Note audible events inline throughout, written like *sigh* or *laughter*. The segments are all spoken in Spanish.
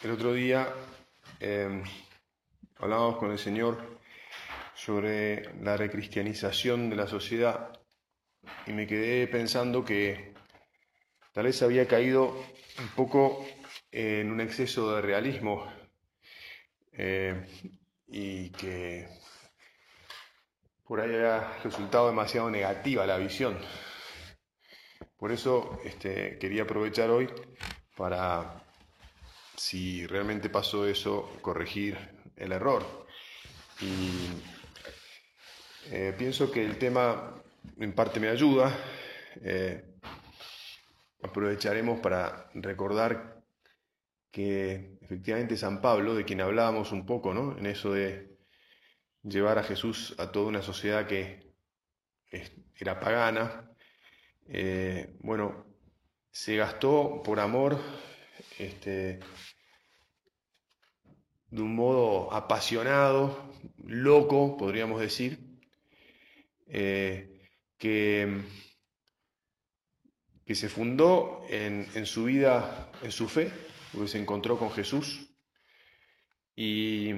El otro día eh, hablábamos con el Señor sobre la recristianización de la sociedad y me quedé pensando que tal vez había caído un poco en un exceso de realismo eh, y que por ahí ha resultado demasiado negativa la visión. Por eso este, quería aprovechar hoy para si realmente pasó eso, corregir el error. Y eh, pienso que el tema en parte me ayuda. Eh, aprovecharemos para recordar que efectivamente San Pablo, de quien hablábamos un poco, ¿no? En eso de llevar a Jesús a toda una sociedad que era pagana, eh, bueno, se gastó por amor este, de un modo apasionado, loco, podríamos decir, eh, que, que, se fundó en, su vida, en su fe, porque se encontró con Jesús. Y,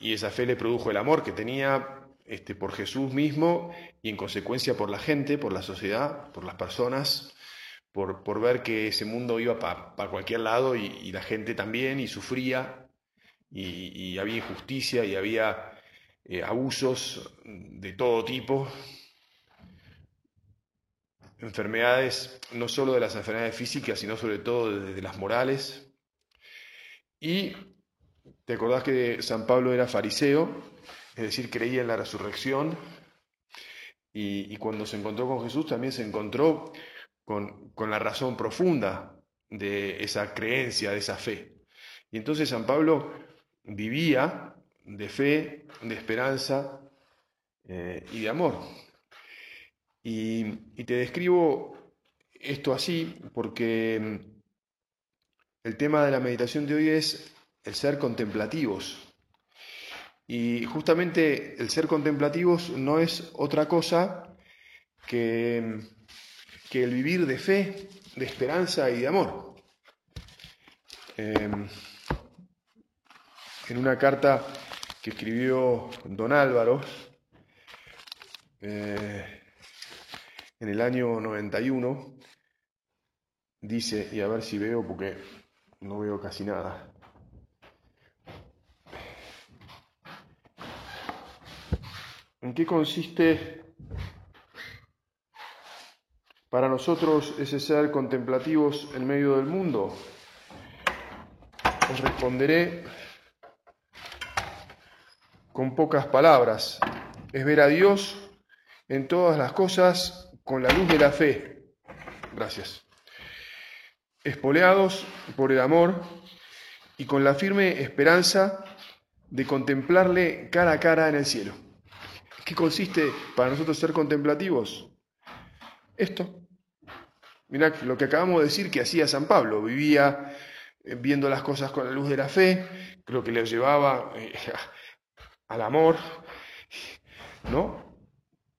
esa fe le produjo el amor que tenía este, por Jesús mismo y en consecuencia por la gente, por la sociedad, por las personas, por, ver que ese mundo iba para cualquier lado y, la gente también y sufría y, había injusticia y había eh, abusos de todo tipo, enfermedades, no solo de las enfermedades físicas, sino sobre todo de, las morales. Y te acordás que San Pablo era fariseo, es decir, creía en la resurrección, y, cuando se encontró con Jesús también se encontró con, la razón profunda de esa creencia, de esa fe. Y entonces San Pablo vivía de fe, de esperanza eh, y de amor. Y, te describo esto así porque mm, el tema de la meditación de hoy es el ser contemplativos. Y justamente el ser contemplativos no es otra cosa que, mm, que el vivir de fe, de esperanza y de amor. Em, en una carta que escribió don Álvaro eh, en el año 91, dice, y a ver si veo porque no veo casi nada. ¿En qué consiste para nosotros ese ser contemplativos en medio del mundo? Os responderé con pocas palabras. Es ver a Dios en todas las cosas con la luz de la fe. Gracias. Espoleados por el amor y con la firme esperanza de contemplarle cara a cara en el cielo. ¿Qué consiste para nosotros ser contemplativos? Esto. Mirá lo que acabamos de decir que hacía San Pablo. Vivía eh, viendo las cosas con la luz de la fe, creo que le llevaba eh, *laughs* al amor, ¿no?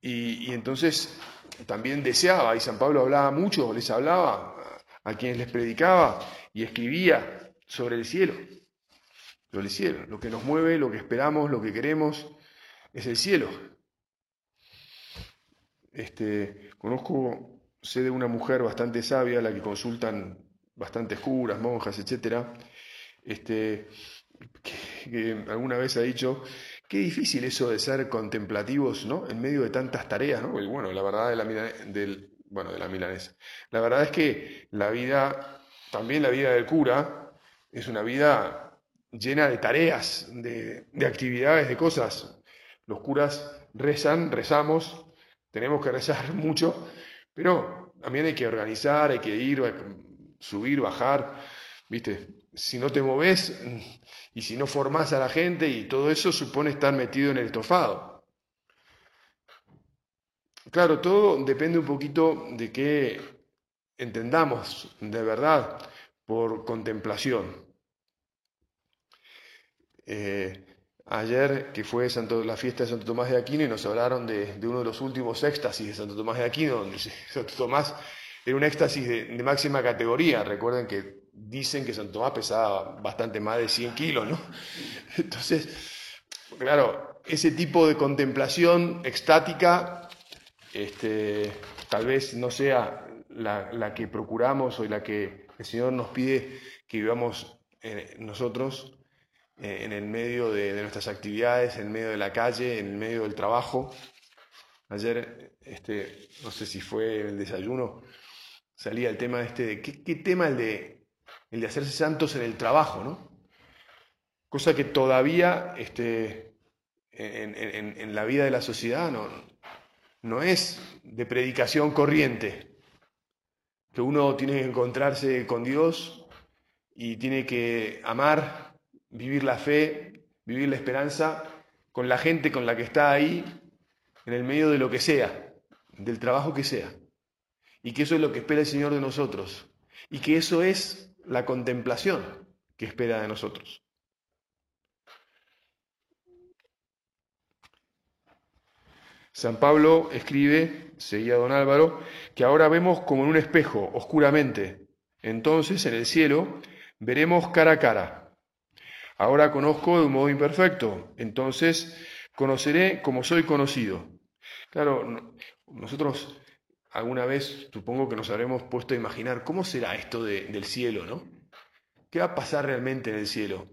Y, entonces también deseaba, y San Pablo hablaba mucho, les hablaba a quienes les predicaba y escribía sobre el cielo, sobre el cielo, lo que nos mueve, lo que esperamos, lo que queremos, es el cielo. Este, conozco, sé de una mujer bastante sabia, la que consultan bastantes curas, monjas, etcétera, este, que alguna vez ha dicho Qué difícil eso de ser contemplativos, ¿no? En medio de tantas tareas, ¿no? Y bueno, la verdad de la, del, bueno, de la milanesa. La verdad es que la vida, también la vida del cura, es una vida llena de tareas, de, de actividades, de cosas. Los curas rezan, rezamos, tenemos que rezar *laughs* mucho, pero también hay que organizar, hay que ir, subir, bajar, ¿viste? si no te moves y si no formas a la gente y todo eso supone estar metido en el estofado. Claro, todo depende un poquito de qué entendamos de verdad por contemplación. Eh, ayer, que fue Santo, la fiesta de Santo Tomás de Aquino, y nos hablaron de, uno de los últimos éxtasis de Santo Tomás de Aquino, donde *laughs* Santo Tomás era un éxtasis de, máxima categoría. Recuerden que dicen que Santo Tomás pesaba bastante más de 100 kilos, ¿no? *laughs* Entonces, claro, ese tipo de contemplación extática este, tal vez no sea la, que procuramos o la que el Señor nos pide que vivamos eh, nosotros en el medio de, nuestras actividades, en el medio de la calle, en el medio del trabajo. Ayer, este, no sé si fue en el desayuno, salía el tema este de qué, tema el de, el de hacerse santos en el trabajo, ¿no? Cosa que todavía este, en, la vida de la sociedad no, no es de predicación corriente, que uno tiene que encontrarse con Dios y tiene que amar vivir la fe, vivir la esperanza con la gente con la que está ahí, en el medio de lo que sea, del trabajo que sea. Y que eso es lo que espera el Señor de nosotros. Y que eso es la contemplación que espera de nosotros. San Pablo escribe, seguía don Álvaro, que ahora vemos como en un espejo, oscuramente. Entonces, en el cielo, veremos cara a cara. Ahora conozco de un modo imperfecto, entonces conoceré como soy conocido. Claro, nosotros alguna vez supongo que nos habremos puesto a imaginar cómo será esto del cielo, ¿no? ¿Qué va a pasar realmente en el cielo?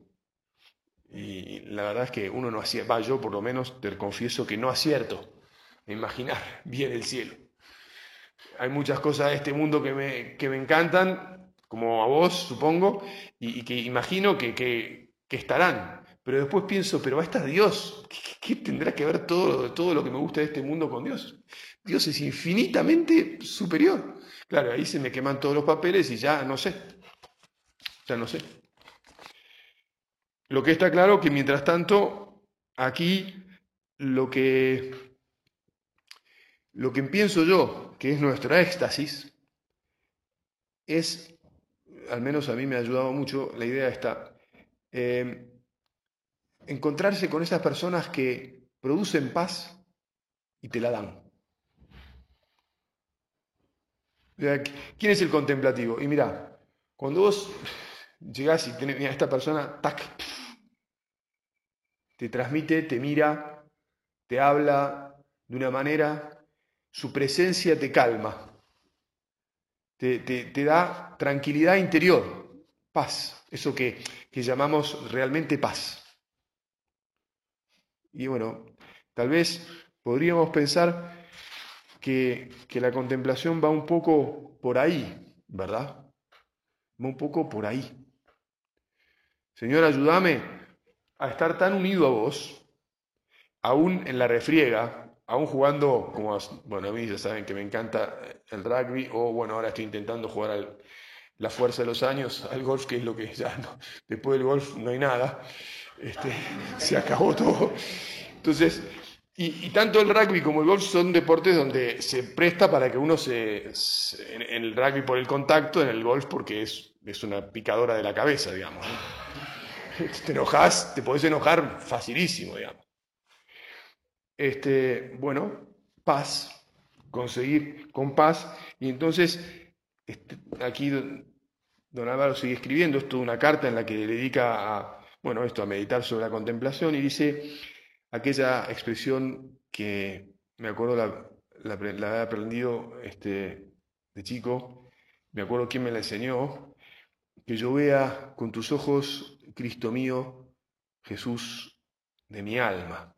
Y la verdad es que uno no acierta, va, yo por lo menos te confieso que no acierto a imaginar *laughs* bien el cielo. Hay muchas cosas de este mundo que me, que me encantan, como a vos, supongo, y, que imagino que, que estarán. Pero después pienso, pero estar Dios. ¿Qué, tendrá que ver todo, todo lo que me gusta de este mundo con Dios? Dios es infinitamente superior. Claro, ahí se me queman todos los papeles y ya no sé. Ya no sé. Lo que está claro que mientras tanto, aquí lo que, lo que pienso yo, que es nuestra éxtasis, es, al menos a mí me ha ayudado mucho, la idea está, eh, encontrarse con esas personas que producen paz y te la dan. ¿Quién es el contemplativo? Y mira, cuando vos llegás y tenés, a esta persona, tac, te transmite, te mira, te habla de una manera, su presencia te calma, te, te da tranquilidad interior, paz, eso que que llamamos realmente paz. Y bueno, tal vez podríamos pensar que, la contemplación va un poco por ahí, ¿verdad? Va un poco por ahí. Señor, ayúdame a estar tan unido a vos, aún en la refriega, aún jugando, como, bueno, a mí ya saben que me encanta el rugby, o bueno, ahora estoy intentando jugar al, la fuerza de los años al golf, que es lo que ya no, después del golf no hay nada, este, se acabó todo. Entonces, y, tanto el rugby como el golf son deportes donde se presta para que uno se, en, el rugby por el contacto, en el golf porque es, es una picadora de la cabeza, digamos. Te enojas, te podés enojar facilísimo, digamos. Este, bueno, paz, conseguir con paz, y entonces este, aquí don Álvaro sigue escribiendo, esto es una carta en la que dedica a, bueno, esto, a meditar sobre la contemplación y dice aquella expresión que me acuerdo la, la, he aprendido este, de chico, me acuerdo quién me la enseñó, que yo vea con tus ojos, Cristo mío, Jesús de mi alma.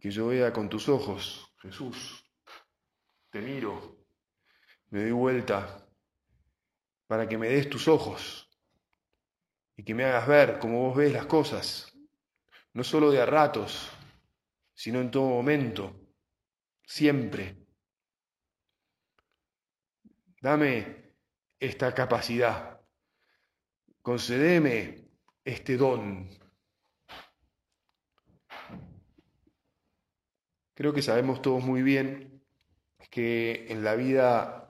Que yo vea con tus ojos, Jesús, te miro, me doy vuelta para que me des tus ojos y que me hagas ver como vos ves las cosas, no solo de a ratos, sino en todo momento, siempre. Dame esta capacidad concedeme este don. Creo que sabemos todos muy bien que en la vida,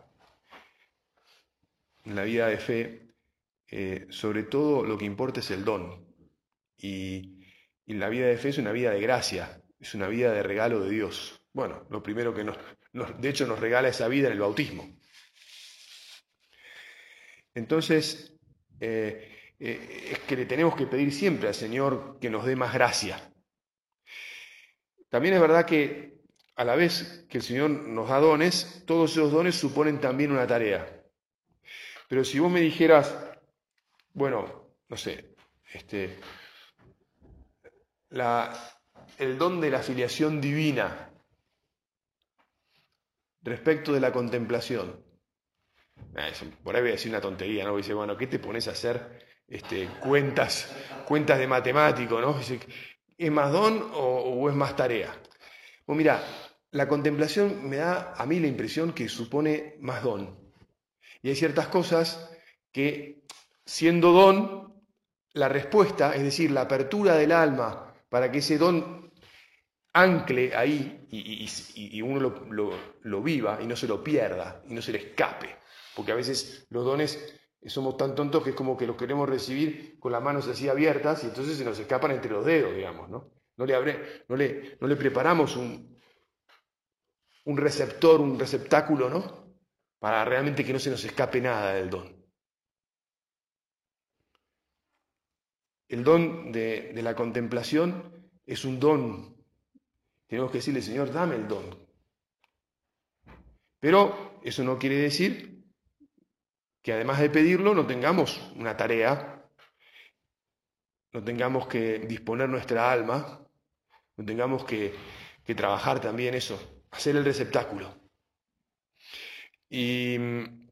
en la vida de fe, eh, sobre todo lo que importa es el don. Y, la vida de fe es una vida de gracia, es una vida de regalo de Dios. Bueno, lo primero que nos, de hecho nos regala esa vida en el bautismo. Entonces, eh, eh, es que le tenemos que pedir siempre al Señor que nos dé más gracia. También es verdad que a la vez que el Señor nos da dones, todos esos dones suponen también una tarea. Pero si vos me dijeras, bueno, no sé, este, el don de la filiación divina respecto de la contemplación. Ah, por ahí voy a decir una tontería, ¿no? Dice, bueno, ¿qué te pones a hacer este, cuentas, cuentas de matemático, ¿no? ¿Es más don o, es más tarea? Pues mira, la contemplación me da a mí la impresión que supone más don. Y hay ciertas cosas que, siendo don, la respuesta, es decir, la apertura del alma para que ese don ancle ahí y, uno lo, lo, viva y no se lo pierda y no se le escape. Porque a veces los dones somos tan tontos que es como que los queremos recibir con las manos así abiertas y entonces se nos escapan entre los dedos, digamos, ¿no? No le, abre, no le, no le preparamos un, un receptor, un receptáculo, ¿no? Para realmente que no se nos escape nada del don. El don de, la contemplación es un don. Tenemos que decirle, Señor, dame el don. Pero eso no quiere decir que además de pedirlo no tengamos una tarea, no tengamos que disponer nuestra alma, no tengamos que, trabajar también eso, hacer el receptáculo. Y mm,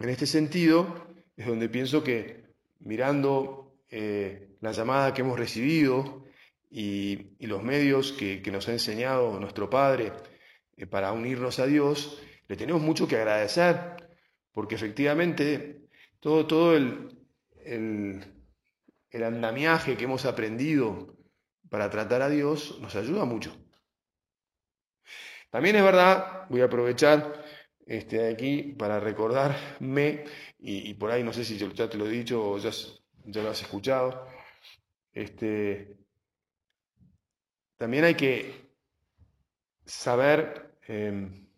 en este sentido es donde pienso que mirando eh, la llamada que hemos recibido y, los medios que, nos ha enseñado nuestro Padre eh, para unirnos a Dios, le tenemos mucho que agradecer porque efectivamente todo, todo el, el, andamiaje que hemos aprendido para tratar a Dios nos ayuda mucho. También es verdad, voy a aprovechar este, aquí para recordarme, y, por ahí no sé si ya te lo he dicho o ya, ya lo has escuchado, este, también hay que saber em,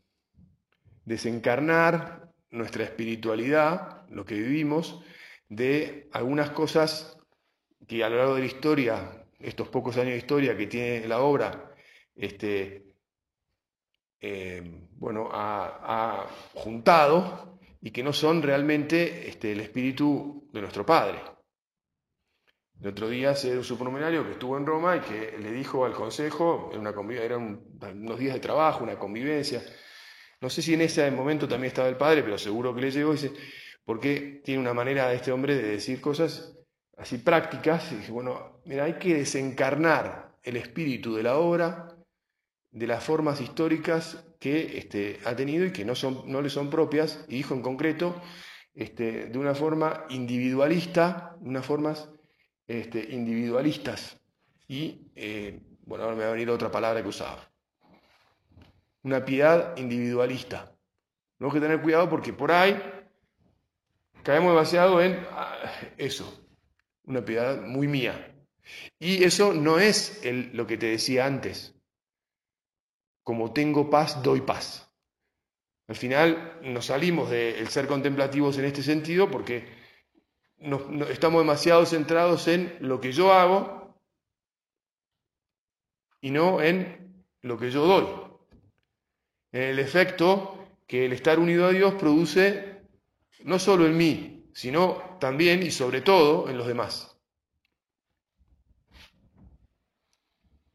desencarnar nuestra espiritualidad, lo que vivimos, de algunas cosas que a lo largo de la historia, estos pocos años de historia que tiene la obra, este, eh, bueno, ha, juntado y que no son realmente este, el espíritu de nuestro Padre. El otro día se un supramunario que estuvo en Roma y que le dijo al consejo, una eran unos días de trabajo, una convivencia, no sé si en ese momento también estaba el padre, pero seguro que le llegó y dice, porque tiene una manera este hombre de decir cosas así prácticas. Y dije, bueno, mira, hay que desencarnar el espíritu de la obra de las formas históricas que este, ha tenido y que no, son, no le son propias, y dijo en concreto, este, de una forma individualista, unas formas este, individualistas. Y, eh, bueno, ahora me va a venir otra palabra que usaba una piedad individualista. Tenemos que tener cuidado porque por ahí caemos demasiado en ah, eso, una piedad muy mía. Y eso no es lo que te decía antes. Como tengo paz, doy paz. Al final nos salimos del ser contemplativos en este sentido porque estamos demasiado centrados en lo que yo hago y no en lo que yo doy el efecto que el estar unido a Dios produce no solo en mí, sino también y sobre todo en los demás.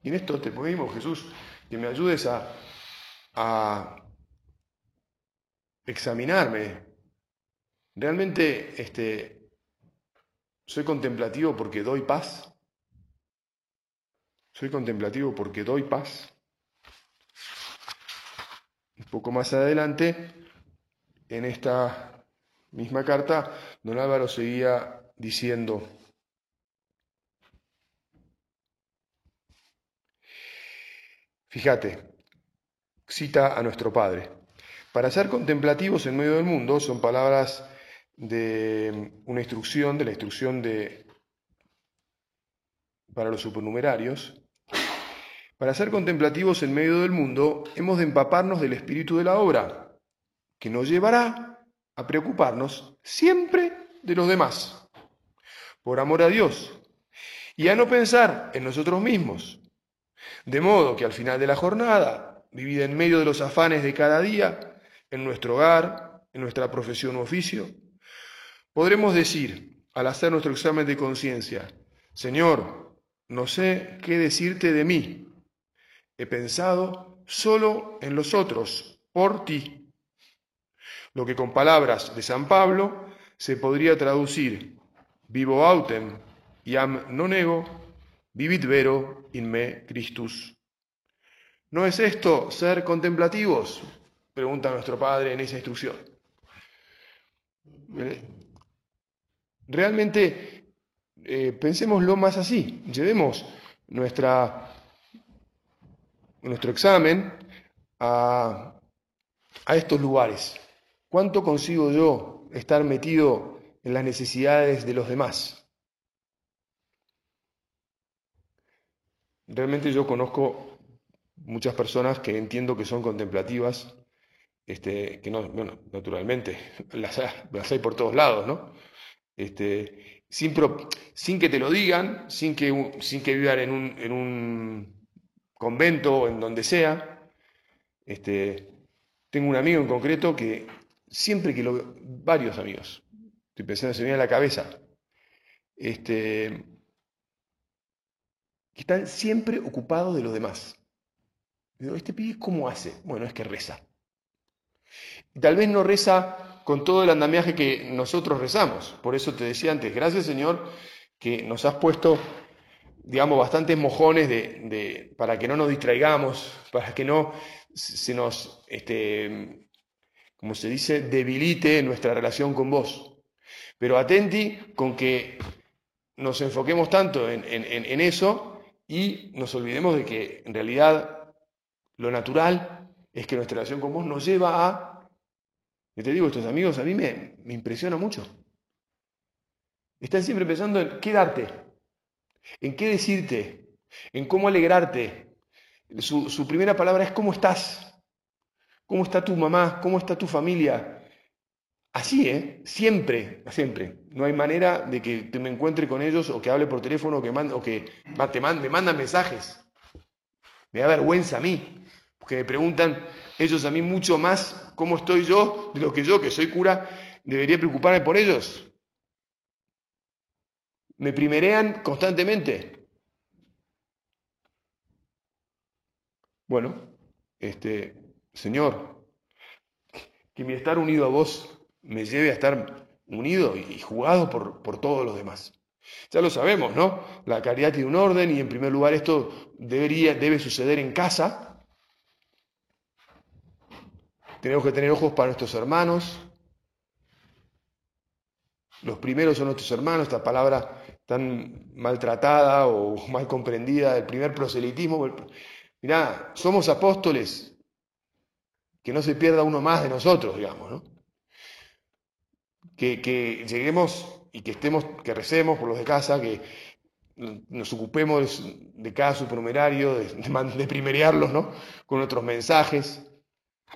Y en esto te pedimos, Jesús, que me ayudes a, a examinarme. ¿Realmente este, soy contemplativo porque doy paz? ¿Soy contemplativo porque doy paz? Un poco más adelante, en esta misma carta, don Álvaro seguía diciendo, fíjate, cita a nuestro Padre, para ser contemplativos en medio del mundo son palabras de una instrucción, de la instrucción de, para los supernumerarios. Para ser contemplativos en medio del mundo hemos de empaparnos del espíritu de la obra, que nos llevará a preocuparnos siempre de los demás, por amor a Dios, y a no pensar en nosotros mismos. De modo que al final de la jornada, vivida en medio de los afanes de cada día, en nuestro hogar, en nuestra profesión u oficio, podremos decir, al hacer nuestro examen de conciencia, Señor, no sé qué decirte de mí. He pensado solo en los otros, por ti. Lo que con palabras de San Pablo se podría traducir, vivo autem, iam non ego, vivit vero in me Christus. ¿No es esto ser contemplativos? Pregunta nuestro Padre en esa instrucción. Realmente eh, pensémoslo más así, llevemos nuestra, nuestro examen a, a estos lugares. ¿Cuánto consigo yo estar metido en las necesidades de los demás? Realmente yo conozco muchas personas que entiendo que son contemplativas, este, que no, bueno, naturalmente, *laughs* las, hay por todos lados, ¿no? Este, sin, que te lo digan, sin que, sin que vivan en un, en un convento o en donde sea. Este, tengo un amigo en concreto que siempre que lo veo, varios amigos, estoy pensando, se me viene a la cabeza, este, que están siempre ocupados de los demás. ¿este pibe cómo hace? Bueno, es que reza. Tal vez no reza con todo el andamiaje que nosotros rezamos. Por eso te decía antes, gracias Señor que nos has puesto, digamos, bastantes mojones de, para que no nos distraigamos, para que no se nos, este, como se dice, debilite nuestra relación con vos. Pero atenti con que nos enfoquemos tanto en eso y nos olvidemos de que en realidad lo natural es que nuestra relación con vos nos lleva a yo te digo, estos amigos a mí me, me impresiona mucho. Están siempre pensando en qué darte, en qué decirte, en cómo alegrarte. Su, su, primera palabra es cómo estás, cómo está tu mamá, cómo está tu familia. Así, ¿eh? Siempre, siempre. No hay manera de que te me encuentre con ellos o que hable por teléfono o que, o que me mandan mensajes. Me da vergüenza a mí, porque me preguntan, ellos a mí mucho más cómo estoy yo de lo que yo, que soy cura, debería preocuparme por ellos. Me primerean constantemente. Bueno, este, Señor, que mi estar unido a vos me lleve a estar unido y jugado por, por todos los demás. Ya lo sabemos, ¿no? La caridad tiene un orden y en primer lugar esto debería, debe suceder en casa, tenemos que tener ojos para nuestros hermanos. Los primeros son nuestros hermanos, esta palabra tan maltratada o *laughs* mal comprendida, el primer proselitismo. Mirá, somos apóstoles, que no se pierda uno más de nosotros, digamos, ¿no? Que, lleguemos y que estemos, que recemos por los de casa, que nos ocupemos de cada supernumerario, de, de, primerearlos, ¿no? Con nuestros mensajes,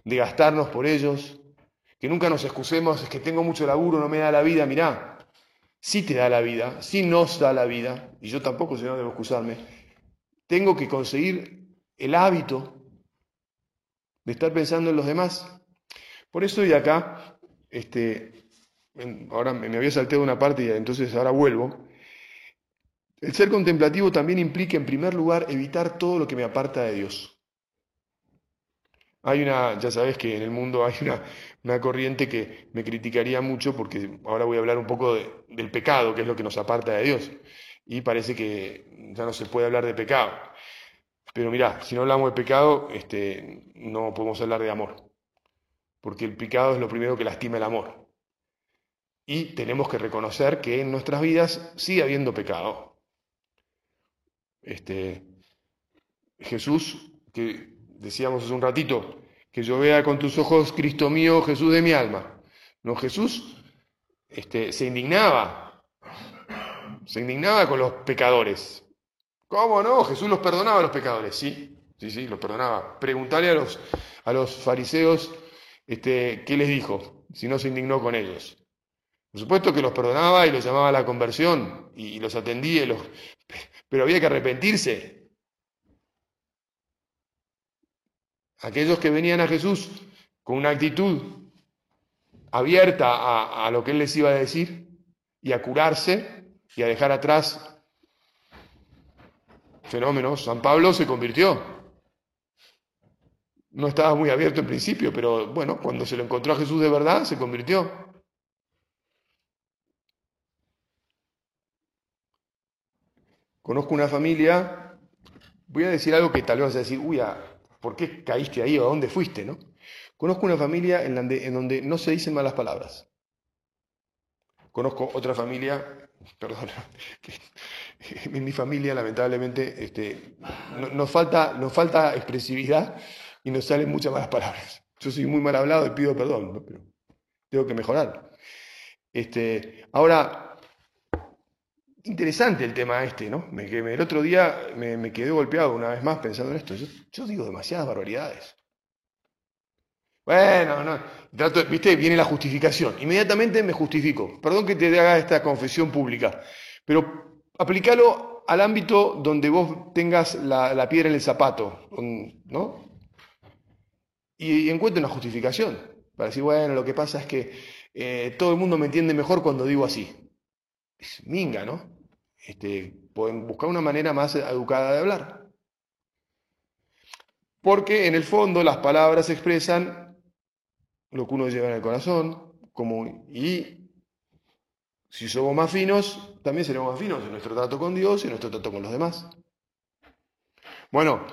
de gastarnos por ellos, que nunca nos excusemos, es que tengo mucho laburo, no me da la vida, mirá, sí te da la vida, sí nos da la vida, y yo tampoco, si debo excusarme, tengo que conseguir el hábito de estar pensando en los demás. Por eso hoy acá, este, ahora me había salteado una parte y entonces ahora vuelvo. El ser contemplativo también implica, en primer lugar, evitar todo lo que me aparta de Dios. Hay una, ya sabes que en el mundo hay una, una corriente que me criticaría mucho porque ahora voy a hablar un poco del pecado, que es lo que nos aparta de Dios. Y parece que ya no se puede hablar de pecado. Pero mirá, si no hablamos de pecado, este, no podemos hablar de amor. Porque el pecado es lo primero que lastima el amor. Y tenemos que reconocer que en nuestras vidas sigue habiendo pecado. Este, Jesús, que decíamos hace un ratito, que yo vea con tus ojos, Cristo mío, Jesús de mi alma. No, Jesús este, se indignaba, se indignaba con los pecadores. ¿Cómo no? Jesús los perdonaba a los pecadores, sí, sí, sí, los perdonaba. Preguntarle a los, a los fariseos este, qué les dijo, si no se indignó con ellos. Por supuesto que los perdonaba y los llamaba a la conversión y, los atendía, los... *laughs* pero había que arrepentirse. Aquellos que venían a Jesús con una actitud abierta a, a lo que Él les iba a decir y a curarse y a dejar atrás fenómenos, San Pablo se convirtió. No estaba muy abierto en principio, pero bueno, cuando se lo encontró a Jesús de verdad, se convirtió. Conozco una familia, voy a decir algo que tal vez vas a decir, uy, ¿por qué caíste ahí o a dónde fuiste? ¿no? Conozco una familia en donde, no se dicen malas palabras. Conozco otra familia, *laughs* perdón, *laughs* en mi familia lamentablemente este, nos, falta, nos falta expresividad y nos salen muchas malas palabras. Yo soy muy mal hablado y pido perdón, pero tengo que mejorar. Este, ahora, interesante el tema este, ¿no? El otro día me, quedé golpeado una vez más pensando en esto. Yo, digo demasiadas barbaridades. Bueno, no, trato, viste, viene la justificación. Inmediatamente me justifico. Perdón que te haga esta confesión pública, pero aplícalo al ámbito donde vos tengas la, piedra en el zapato, ¿no? Y, encuentro una justificación. Para decir, bueno, lo que pasa es que eh, todo el mundo me entiende mejor cuando digo así es minga, ¿no? Este, pueden buscar una manera más educada de hablar. Porque en el fondo las palabras expresan lo que uno lleva en el corazón, y si somos más finos, también seremos más finos en nuestro trato con Dios y en nuestro trato con los demás. Bueno,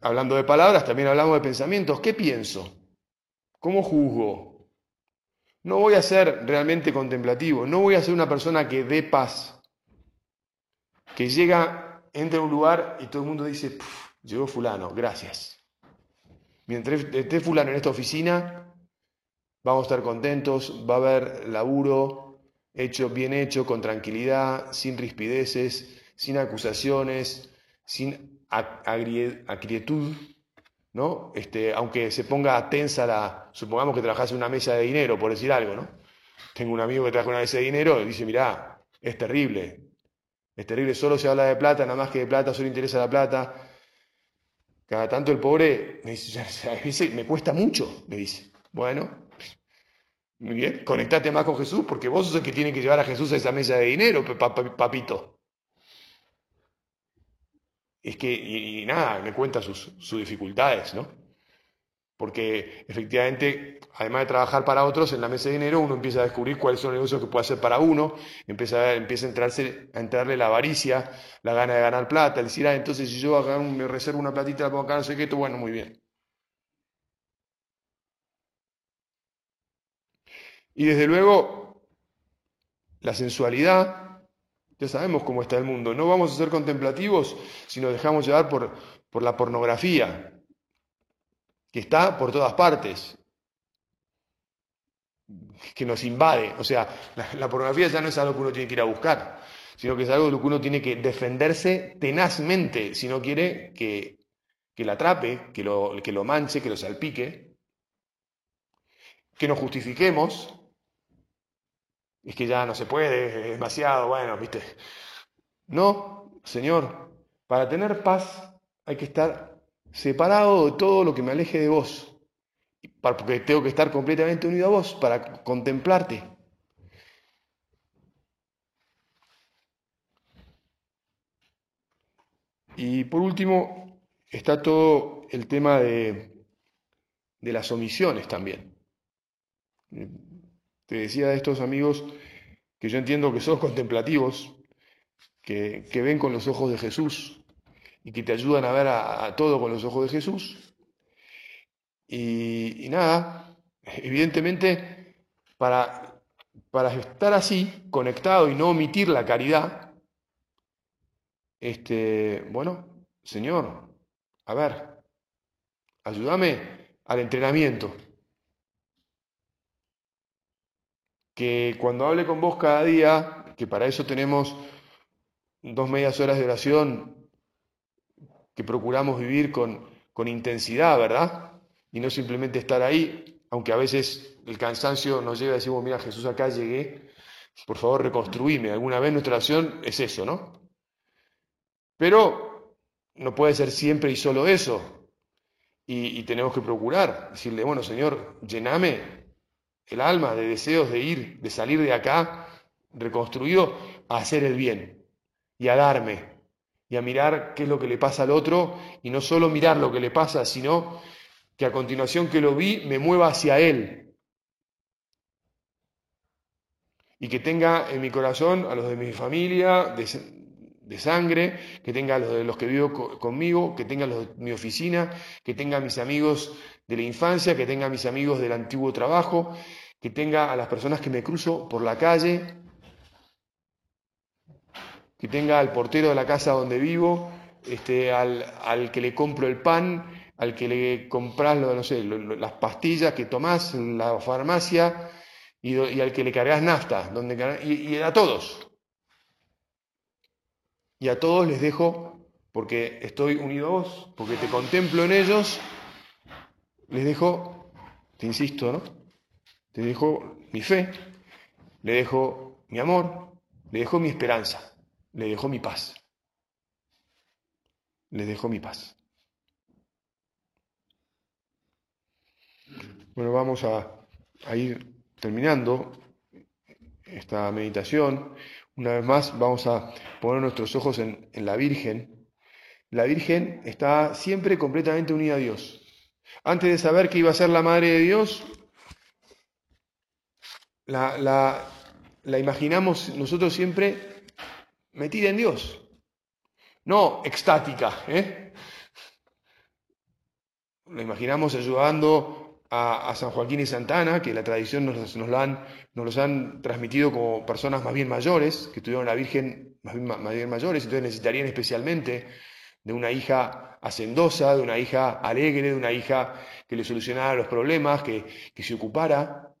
hablando de palabras, también hablamos de pensamientos. ¿Qué pienso? ¿Cómo juzgo? No voy a ser realmente contemplativo, no voy a ser una persona que dé paz, que llega, entra a un lugar y todo el mundo dice, llegó fulano, gracias. Mientras esté fulano en esta oficina, vamos a estar contentos, va a haber laburo hecho, bien hecho, con tranquilidad, sin rispideces, sin acusaciones, sin agrietud, ¿no? Este, aunque se ponga tensa la, supongamos que trabajas en una mesa de dinero, por decir algo, ¿no? Tengo un amigo que trabaja en una mesa de dinero y dice, mirá, es terrible, es terrible, solo se habla de plata, nada más que de plata, solo interesa la plata. Cada tanto el pobre me dice, me cuesta mucho, me dice. Bueno, muy bien, conectate más con Jesús porque vos sos el que tiene que llevar a Jesús a esa mesa de dinero, papito es que, y, nada, me cuenta sus, dificultades, ¿no? Porque efectivamente, además de trabajar para otros, en la mesa de dinero uno empieza a descubrir cuáles son los negocios que puede hacer para uno, empieza, empieza a, entrarse, a entrarle la avaricia, la gana de ganar plata, el decir, ah, entonces si yo me reservo una platita, la pongo acá, no sé qué, bueno, muy bien. Y desde luego, la sensualidad, ya sabemos cómo está el mundo. No vamos a ser contemplativos si nos dejamos llevar por, por la pornografía, que está por todas partes, que nos invade. O sea, la, pornografía ya no es algo que uno tiene que ir a buscar, sino que es algo de lo que uno tiene que defenderse tenazmente si no quiere que, que la atrape, que lo, que lo manche, que lo salpique, que nos justifiquemos es que ya no se puede, es demasiado, bueno, viste. No, Señor, para tener paz hay que estar separado de todo lo que me aleje de vos, porque tengo que estar completamente unido a vos para contemplarte. Y por último, está todo el tema de, de las omisiones también. Te decía de estos amigos que yo entiendo que son contemplativos, que, ven con los ojos de Jesús y que te ayudan a ver a, todo con los ojos de Jesús. Y, nada, evidentemente, para para estar así, conectado y no omitir la caridad, este, bueno, Señor, a ver, ayúdame al entrenamiento. Que cuando hable con vos cada día, que para eso tenemos dos medias horas de oración que procuramos vivir con, con intensidad, ¿verdad? Y no simplemente estar ahí, aunque a veces el cansancio nos llega a decir, mira, Jesús, acá llegué, por favor reconstruíme. Alguna vez nuestra oración es eso, ¿no? Pero no puede ser siempre y solo eso. Y, tenemos que procurar, decirle, bueno, Señor, llename el alma de deseos de ir, de salir de acá reconstruido a hacer el bien y a darme y a mirar qué es lo que le pasa al otro y no solo mirar lo que le pasa, sino que a continuación que lo vi me mueva hacia él. Y que tenga en mi corazón a los de mi familia, de sangre, que tenga los de los que vivo conmigo, que tenga los de mi oficina, que tenga a mis amigos de la infancia, que tenga a mis amigos del antiguo trabajo, que tenga a las personas que me cruzo por la calle, que tenga al portero de la casa donde vivo, este, al, al que le compro el pan, al que le compras no sé, las pastillas que tomás en la farmacia y, al que le cargas nafta, donde, y, y a todos. Y a todos les dejo, porque estoy unido a vos, porque te contemplo en ellos, les dejo, te insisto, ¿no? Te dejo mi fe, le dejo mi amor, le dejo mi esperanza, le dejo mi paz. Le dejo mi paz. Bueno, vamos a, a ir terminando esta meditación. Una vez más vamos a poner nuestros ojos en, la Virgen. La Virgen está siempre completamente unida a Dios. Antes de saber que iba a ser la Madre de Dios, la, la imaginamos nosotros siempre metida en Dios. No extática, ¿eh? La imaginamos ayudando a, San Joaquín y Santana, que la tradición nos, nos, han, nos, los han transmitido como personas más bien mayores, que tuvieron la Virgen más bien, más bien mayores, entonces necesitarían especialmente de una hija hacendosa, de una hija alegre, de una hija que le solucionara los problemas, que, se ocupara,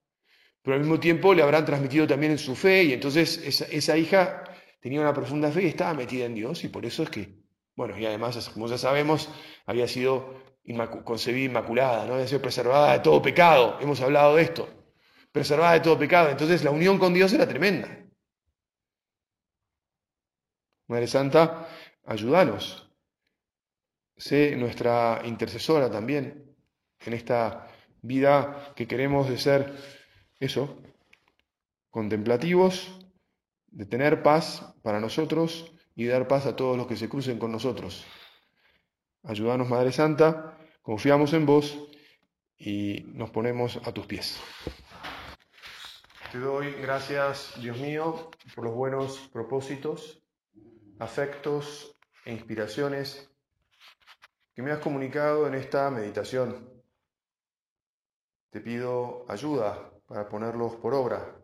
pero al mismo tiempo le habrán transmitido también en su fe, y entonces esa hija tenía una profunda fe y estaba metida en Dios, y por eso es que, bueno, y además, como ya sabemos, había sido concebida inmaculada, ¿no? debe ser preservada de todo pecado. Hemos hablado de esto. Preservada de todo pecado. Entonces la unión con Dios era tremenda. Madre Santa, ayúdanos. Sé nuestra intercesora también en esta vida que queremos de ser eso, contemplativos, de tener paz para nosotros y dar paz a todos los que se crucen con nosotros. Ayúdanos, Madre Santa, confiamos en vos y nos ponemos a tus pies. Te doy gracias, Dios mío, por los buenos propósitos, afectos e inspiraciones que me has comunicado en esta meditación. Te pido ayuda para ponerlos por obra.